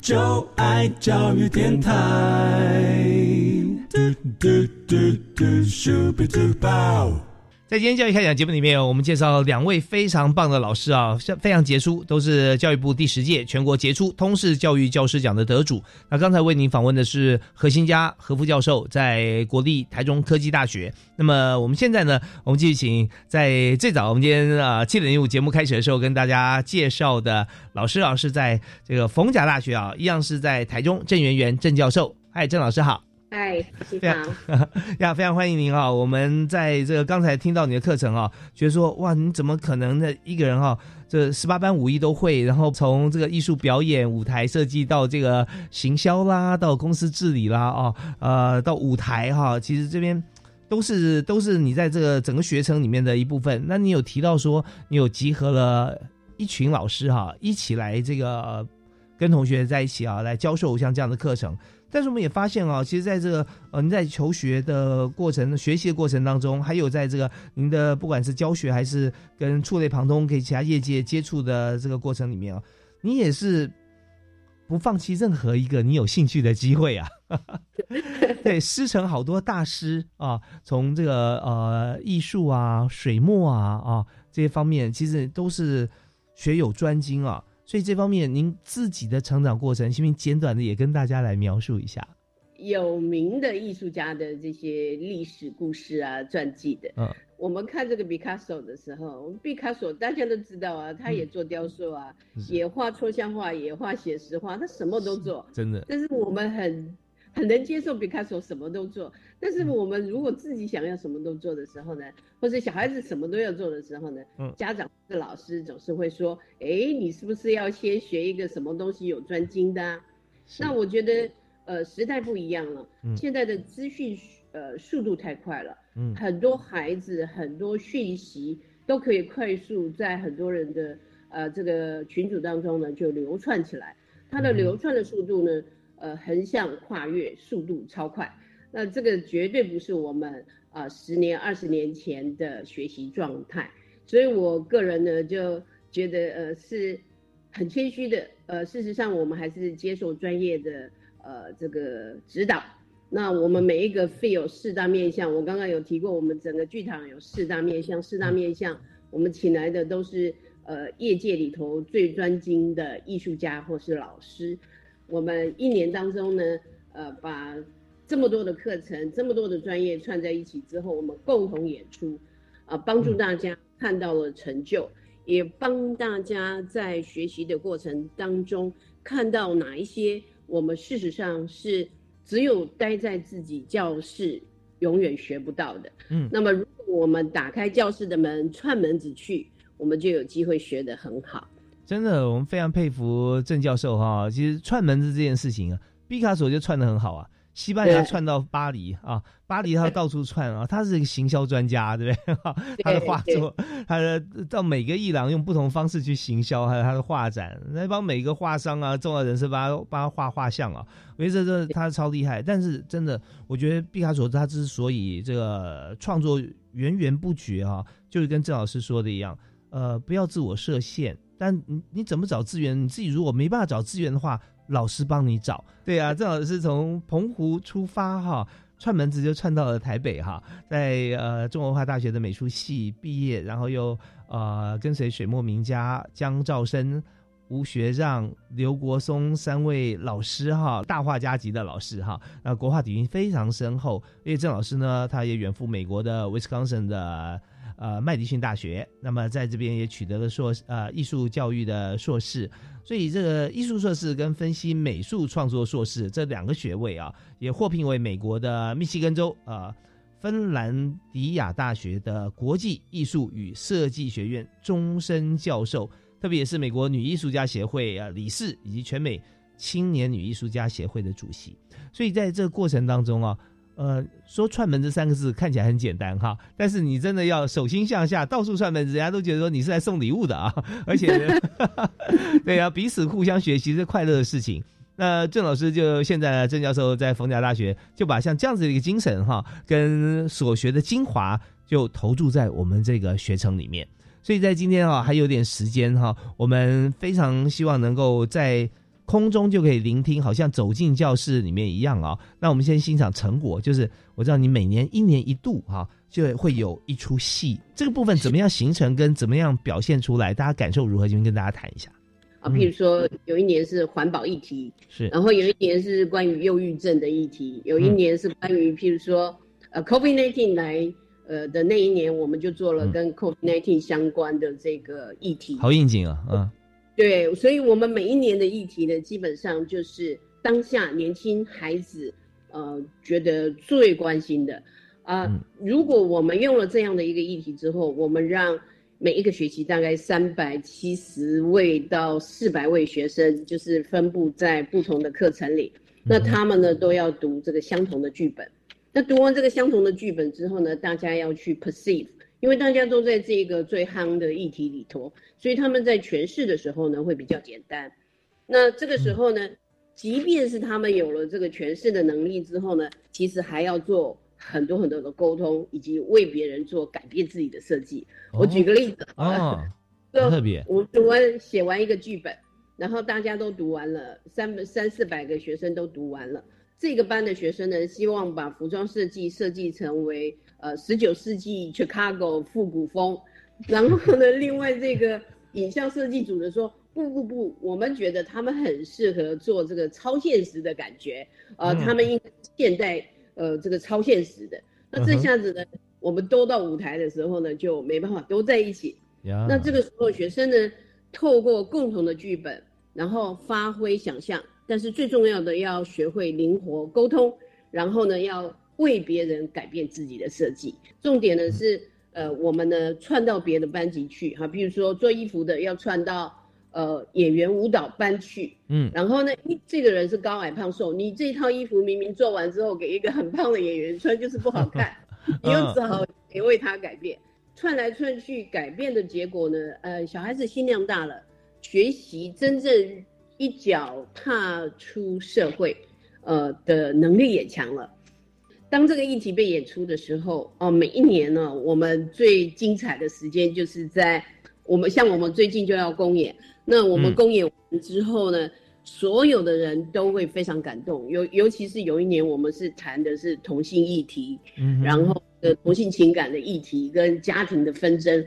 就爱教育电台。嘟嘟嘟嘟嘟嘟嘟嘟在今天教育开讲节目里面，我们介绍两位非常棒的老师啊，非常杰出，都是教育部第十届全国杰出通识教育教师奖的得主。那刚才为您访问的是何新佳何副教授，在国立台中科技大学。那么我们现在呢，我们继续请在最早我们今天啊七点零五节目开始的时候跟大家介绍的老师啊，是在这个逢甲大学啊，一样是在台中郑元元郑教授。嗨，郑老师好。嗨，非常 呀，非常欢迎您啊！我们在这个刚才听到你的课程啊，觉得说哇，你怎么可能的一个人哈？这十八般武艺都会，然后从这个艺术表演、舞台设计到这个行销啦，到公司治理啦，哦，呃，到舞台哈，其实这边都是都是你在这个整个学程里面的一部分。那你有提到说，你有集合了一群老师哈，一起来这个跟同学在一起啊，来教授像这样的课程。但是我们也发现啊，其实在这个呃您在求学的过程、学习的过程当中，还有在这个您的不管是教学还是跟触类旁通、给其他业界接触的这个过程里面啊，你也是不放弃任何一个你有兴趣的机会啊。对，师承好多大师啊，从这个呃艺术啊、水墨啊啊这些方面，其实都是学有专精啊。所以这方面您自己的成长过程，行不行简短的也跟大家来描述一下？有名的艺术家的这些历史故事啊、传记的，嗯，我们看这个毕卡索的时候，毕卡索大家都知道啊，他也做雕塑啊，也画抽象画，也画写实画，他什么都做，真的。但是我们很很能接受毕卡索什么都做，但是我们如果自己想要什么都做的时候呢，或者小孩子什么都要做的时候呢，嗯，家长的老师总是会说，哎，你是不是要先学一个什么东西有专精的？啊？那我觉得。呃，时代不一样了，现在的资讯呃速度太快了，嗯，很多孩子很多讯息都可以快速在很多人的呃这个群组当中呢就流窜起来，它的流窜的速度呢，呃，横向跨越速度超快，那这个绝对不是我们啊十年二十年前的学习状态，所以我个人呢就觉得呃是很谦虚的，呃，事实上我们还是接受专业的。呃，这个指导，那我们每一个 feel 四大面向，我刚刚有提过，我们整个剧场有四大面向，四大面向，我们请来的都是呃业界里头最专精的艺术家或是老师，我们一年当中呢，呃，把这么多的课程，这么多的专业串在一起之后，我们共同演出，啊，帮助大家看到了成就，也帮大家在学习的过程当中看到哪一些。我们事实上是只有待在自己教室，永远学不到的。嗯，那么如果我们打开教室的门，串门子去，我们就有机会学得很好。真的，我们非常佩服郑教授哈。其实串门子这件事情啊，毕卡索就串的很好啊。西班牙串到巴黎啊，巴黎他到处串啊，他是一个行销专家，对不对？他的画作，他的到每个艺廊用不同方式去行销，还有他的画展，来帮每个画商啊、重要人士帮他帮他画画像啊。我觉得这他超厉害，但是真的，我觉得毕卡索他之所以这个创作源源不绝啊，就是跟郑老师说的一样，呃，不要自我设限，但你你怎么找资源？你自己如果没办法找资源的话。老师帮你找，对啊，正好是从澎湖出发哈，串门子就串到了台北哈，在呃中国文化大学的美术系毕业，然后又呃跟随水墨名家江兆生、吴学让、刘国松三位老师哈，大画家级的老师哈，那国画底蕴非常深厚。因为郑老师呢，他也远赴美国的威斯康星的。呃，麦迪逊大学，那么在这边也取得了硕呃艺术教育的硕士，所以这个艺术硕士跟分析美术创作硕士这两个学位啊，也获聘为美国的密西根州啊芬兰迪亚大学的国际艺术与设计学院终身教授，特别是美国女艺术家协会啊理事以及全美青年女艺术家协会的主席，所以在这个过程当中啊。呃，说串门这三个字看起来很简单哈，但是你真的要手心向下到处串门，人家都觉得说你是来送礼物的啊，而且，对啊，彼此互相学习是快乐的事情。那郑老师就现在郑教授在逢甲大学就把像这样子的一个精神哈，跟所学的精华就投注在我们这个学程里面。所以在今天啊还有点时间哈，我们非常希望能够在。空中就可以聆听，好像走进教室里面一样啊。那我们先欣赏成果，就是我知道你每年一年一度哈，就会有一出戏，这个部分怎么样形成跟怎么样表现出来，大家感受如何？就跟大家谈一下啊。譬如说，有一年是环保议题，是，然后有一年是关于忧郁症的议题，有一年是关于譬如说呃，COVID-19 来呃的那一年，我们就做了跟 COVID-19 相关的这个议题，好应景啊，嗯。对，所以，我们每一年的议题呢，基本上就是当下年轻孩子，呃，觉得最关心的啊。如果我们用了这样的一个议题之后，我们让每一个学期大概三百七十位到四百位学生，就是分布在不同的课程里，那他们呢都要读这个相同的剧本。那读完这个相同的剧本之后呢，大家要去 perceive。因为大家都在这个最夯的议题里头，所以他们在诠释的时候呢会比较简单。那这个时候呢，即便是他们有了这个诠释的能力之后呢，其实还要做很多很多的沟通，以及为别人做改变自己的设计。我举个例子啊，特别，我读完写完一个剧本，然后大家都读完了，三三四百个学生都读完了。这个班的学生呢，希望把服装设计设计成为。呃，十九世纪 Chicago 复古风，然后呢，另外这个影像设计组的说，不不不，我们觉得他们很适合做这个超现实的感觉，呃，嗯他们应该现代呃这个超现实的。那这下子呢，我们都到舞台的时候呢，就没办法都在一起。那这个时候，学生呢，透过共同的剧本，然后发挥想象，但是最重要的要学会灵活沟通，然后呢，要为别人改变自己的设计。重点呢是，呃，我们呢串到别的班级去哈，比如说做衣服的要串到呃演员舞蹈班去，嗯然后呢，咦这个人是高矮胖瘦，你这套衣服明明做完之后给一个很胖的演员穿就是不好看，你又只好得为他改变。串来串去，改变的结果呢？呃，小孩子心量大了，学习真正一脚踏出社会，呃的能力也强了。当这个议题被演出的时候，哦、每一年呢，我们最精彩的时间就是在我们像我们最近就要公演，那我们嗯。公演完之后呢，所有的人都会非常感动，尤尤其是有一年我们是谈的是同性议题，嗯然后的同性情感的议题跟家庭的纷争，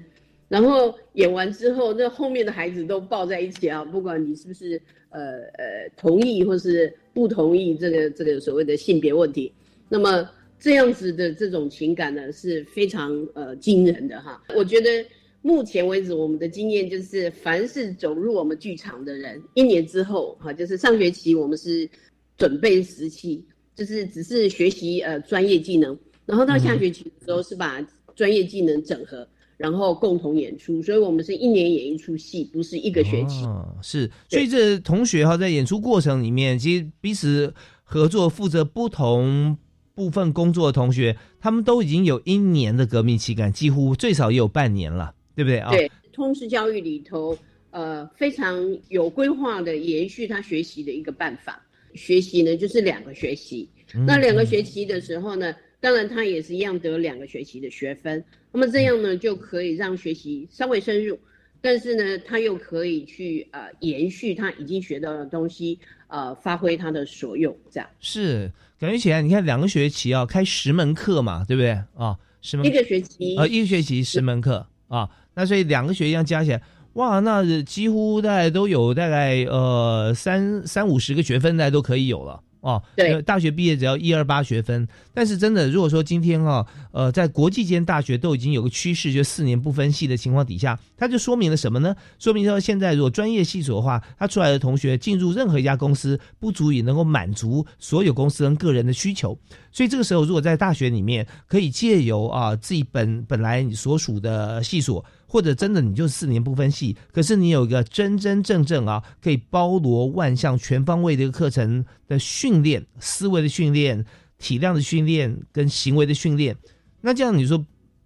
然后演完之后，那后面的孩子都抱在一起啊，不管你是不是呃呃同意或是不同意这个这个所谓的性别问题，那么这样子的这种情感呢是非常呃惊人的哈。我觉得目前为止我们的经验就是，凡是走入我们剧场的人，一年之后哈，就是上学期我们是准备时期，就是只是学习呃专业技能，然后到下学期的时候是把专业技能整合。然后共同演出，所以我们是一年演一出戏，不是一个学期。哦、是，所以这同学哈在演出过程里面，其实彼此合作，负责不同部分工作的同学，他们都已经有一年的革命期感，几乎最少也有半年了，对不对啊？对，通识教育里头，呃，非常有规划的延续他学习的一个办法。学习呢，就是两个学期。嗯那两个学期的时候呢，当然他也是一样得两个学期的学分。那么这样呢，就可以让学习稍微深入，但是呢，他又可以去呃延续他已经学到的东西，呃，发挥他的所用，这样。是，感觉起来，你看两个学期啊，开十门课嘛，对不对啊？十门一个学期呃，一个学期十门课啊，那所以两个学期这样加起来，哇，那几乎大概都有大概呃三三五十个学分，大概都可以有了。哦，对呃大学毕业只要一二八学分，但是真的，如果说今天哦，呃，在国际间大学都已经有个趋势，就四年不分系的情况底下，它就说明了什么呢？说明说现在如果专业系所的话，他出来的同学进入任何一家公司，不足以能够满足所有公司跟个人的需求，所以这个时候，如果在大学里面可以借由啊自己本本来你所属的系所。或者真的你就四年不分系，可是你有一个真真正正啊，可以包罗万象、全方位的一个课程的训练、思维的训练、体量的训练跟行为的训练。那这样你说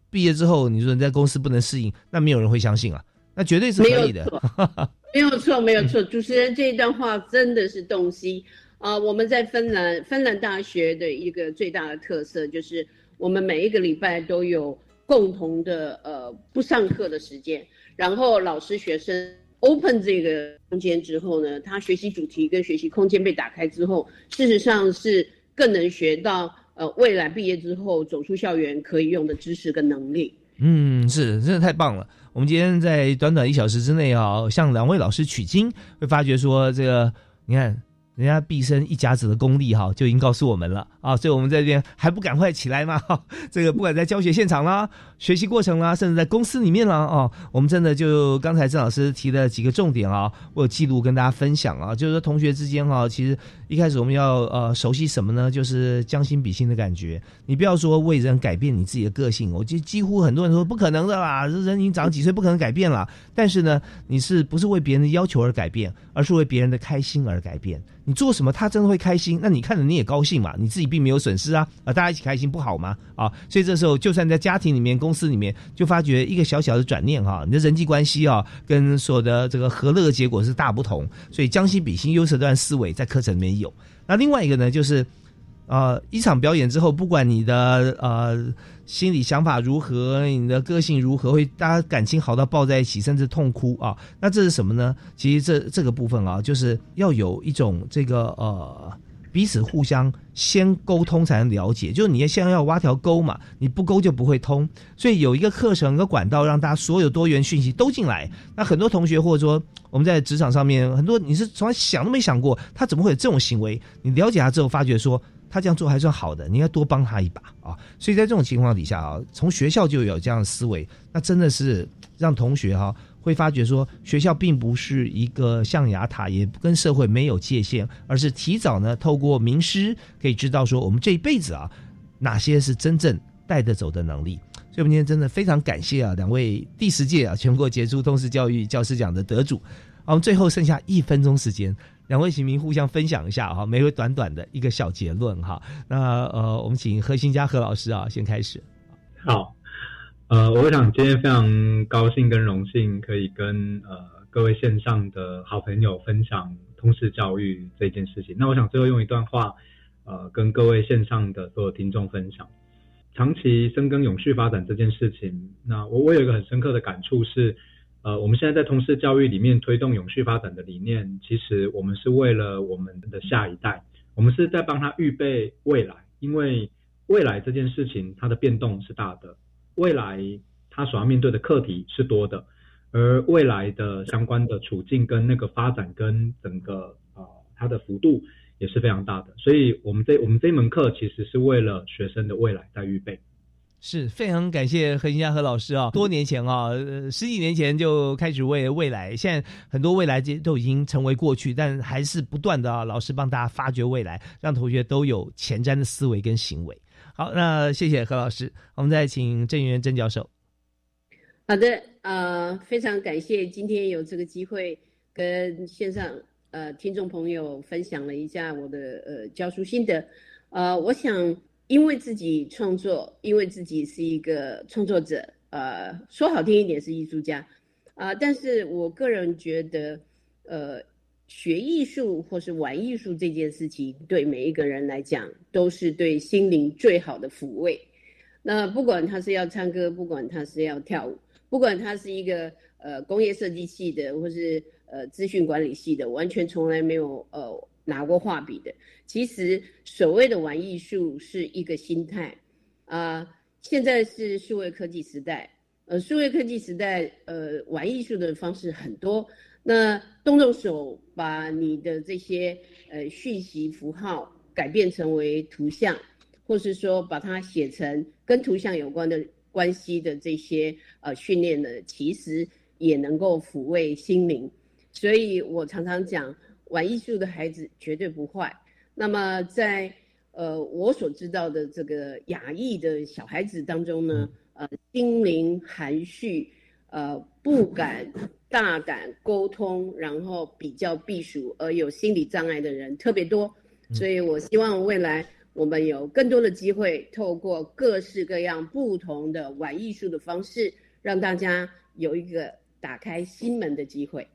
毕业之后，你说你在公司不能适应，那没有人会相信啊，那绝对是可以的。没有错，没有错。主持人这一段话真的是洞悉啊、我们在芬兰芬兰大学的一个最大的特色就是，我们每一个礼拜都有。共同的呃不上课的时间，然后老师学生 open 这个空间之后呢，他学习主题跟学习空间被打开之后，事实上是更能学到呃未来毕业之后走出校园可以用的知识跟能力。嗯，是真的太棒了。我们今天在短短一小时之内啊，向两位老师取经，会发觉说这个，你看。人家毕生一甲子的功力哈，就已经告诉我们了啊，所以我们在这边还不赶快起来吗？哈，这个不管在教学现场啦、学习过程啦，甚至在公司里面啦啊，我们真的就刚才郑老师提的几个重点啊，我有记录跟大家分享啊，就是说同学之间哈，其实一开始我们要呃熟悉什么呢？就是将心比心的感觉。你不要说为人改变你自己的个性，我就几乎很多人说不可能的啦，人已经长几岁不可能改变了。但是呢，你是不是为别人的要求而改变，而是为别人的开心而改变？你做什么，他真的会开心，那你看着你也高兴嘛，你自己并没有损失啊，啊，大家一起开心不好吗？啊，所以这时候就算在家庭里面、公司里面，就发觉一个小小的转念哈，你的人际关系啊，跟所有的这个和乐的结果是大不同。所以将心比心、优势段思维在课程里面有。那另外一个呢，就是呃，一场表演之后，不管你的呃心理想法如何，你的个性如何，会大家感情好到抱在一起，甚至痛哭啊。那这是什么呢？其实这这个部分啊，就是要有一种这个呃彼此互相先沟通才能了解。就是你要先要挖条沟嘛，你不沟就不会通。所以有一个课程、一个管道，让大家所有多元讯息都进来。那很多同学或者说我们在职场上面，很多你是从来想都没想过，他怎么会有这种行为？你了解他之后，发觉说他这样做还算好的，你应该多帮他一把啊。所以在这种情况底下啊，从学校就有这样的思维，那真的是让同学哈。会发觉说，学校并不是一个象牙塔，也跟社会没有界限，而是提早呢，透过名师可以知道说，我们这一辈子啊，哪些是真正带得走的能力。所以，我们今天真的非常感谢啊，两位第十届啊全国杰出通识教育教师奖的得主。我们最后剩下一分钟时间，两位请民互相分享一下哈，每位短短的一个小结论哈。那呃，我们请何新佳何老师啊先开始。好。呃，我想今天非常高兴跟荣幸，可以跟呃各位线上的好朋友分享通识教育这件事情。那我想最后用一段话，呃，跟各位线上的所有听众分享：长期深耕永续发展这件事情。那我我有一个很深刻的感触是，呃，我们现在在通识教育里面推动永续发展的理念，其实我们是为了我们的下一代，我们是在帮他预备未来，因为未来这件事情它的变动是大的。未来他所要面对的课题是多的，而未来的相关的处境跟那个发展跟整个呃它的幅度也是非常大的，所以我们这我们这门课其实是为了学生的未来在预备。是非常感谢何新佳何老师啊，多年前啊，十几年前就开始为未来，现在很多未来这都已经成为过去，但还是不断的啊，老师帮大家发掘未来，让同学都有前瞻的思维跟行为。好，那谢谢何老师，我们再请郑元郑教授。好的，呃，非常感谢今天有这个机会跟线上呃听众朋友分享了一下我的呃教书心得。呃，我想因为自己创作，因为自己是一个创作者，呃，说好听一点是艺术家，啊，但是我个人觉得，呃。学艺术或是玩艺术这件事情，对每一个人来讲都是对心灵最好的抚慰。那不管他是要唱歌，不管他是要跳舞，不管他是一个呃工业设计系的，或是呃资讯管理系的，完全从来没有呃拿过画笔的。其实所谓的玩艺术是一个心态啊。现在是数位科技时代，呃，数位科技时代，呃，玩艺术的方式很多。那动动手，把你的这些呃讯息符号改变成为图像，或是说把它写成跟图像有关的关系的这些呃训练的，其实也能够抚慰心灵。所以我常常讲，玩艺术的孩子绝对不坏。那么在呃我所知道的这个亚裔的小孩子当中呢，呃心灵含蓄，呃不敢。大胆沟通，然后比较避暑而有心理障碍的人特别多，所以我希望未来我们有更多的机会，透过各式各样不同的玩艺术的方式，让大家有一个打开心门的机会。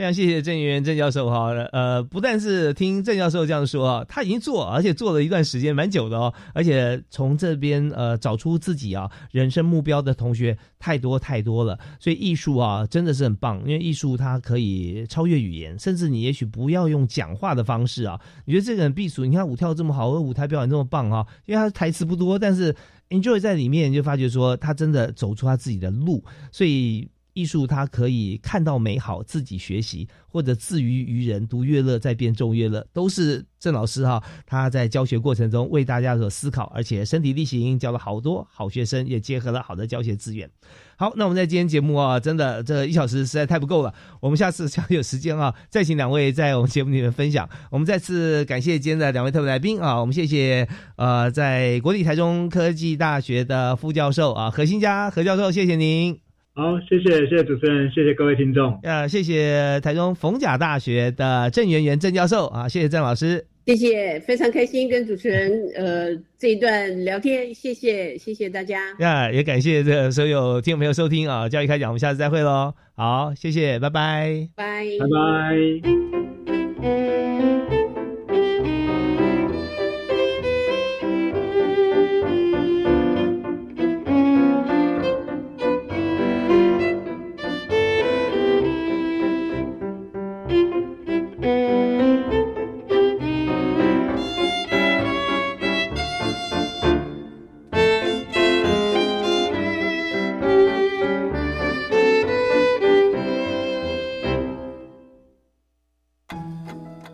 非常谢谢郑元郑教授哈，呃，不但是听郑教授这样说啊，他已经做，而且做了一段时间，蛮久的哦。而且从这边呃找出自己啊人生目标的同学太多太多了，所以艺术啊真的是很棒，因为艺术它可以超越语言，甚至你也许不要用讲话的方式啊。你觉得这个人避暑，你看舞跳这么好，舞台表演这么棒啊，因为他台词不多，但是 enjoy 在里面就发觉说他真的走出他自己的路，所以。艺术，它可以看到美好，自己学习，或者自娱于人，读乐乐再变众乐乐，都是郑老师哈。他在教学过程中为大家所思考，而且身体力行教了好多好学生，也结合了好的教学资源。好，那我们在今天节目啊，真的这一小时实在太不够了。我们下次想有时间啊，再请两位在我们节目里面分享。我们再次感谢今天的两位特别来宾啊，我们谢谢呃，在国立台中科技大学的副教授啊何新佳何教授，谢谢您。好，谢谢谢谢主持人，谢谢各位听众。呃，谢谢台中逢甲大学的郑元元郑教授啊，谢谢郑老师，谢谢，非常开心跟主持人呃这一段聊天，谢谢谢谢大家。呀，也感谢这所有听众朋友收听啊，教育开讲，我们下次再会喽。好，谢谢，拜拜，拜拜拜。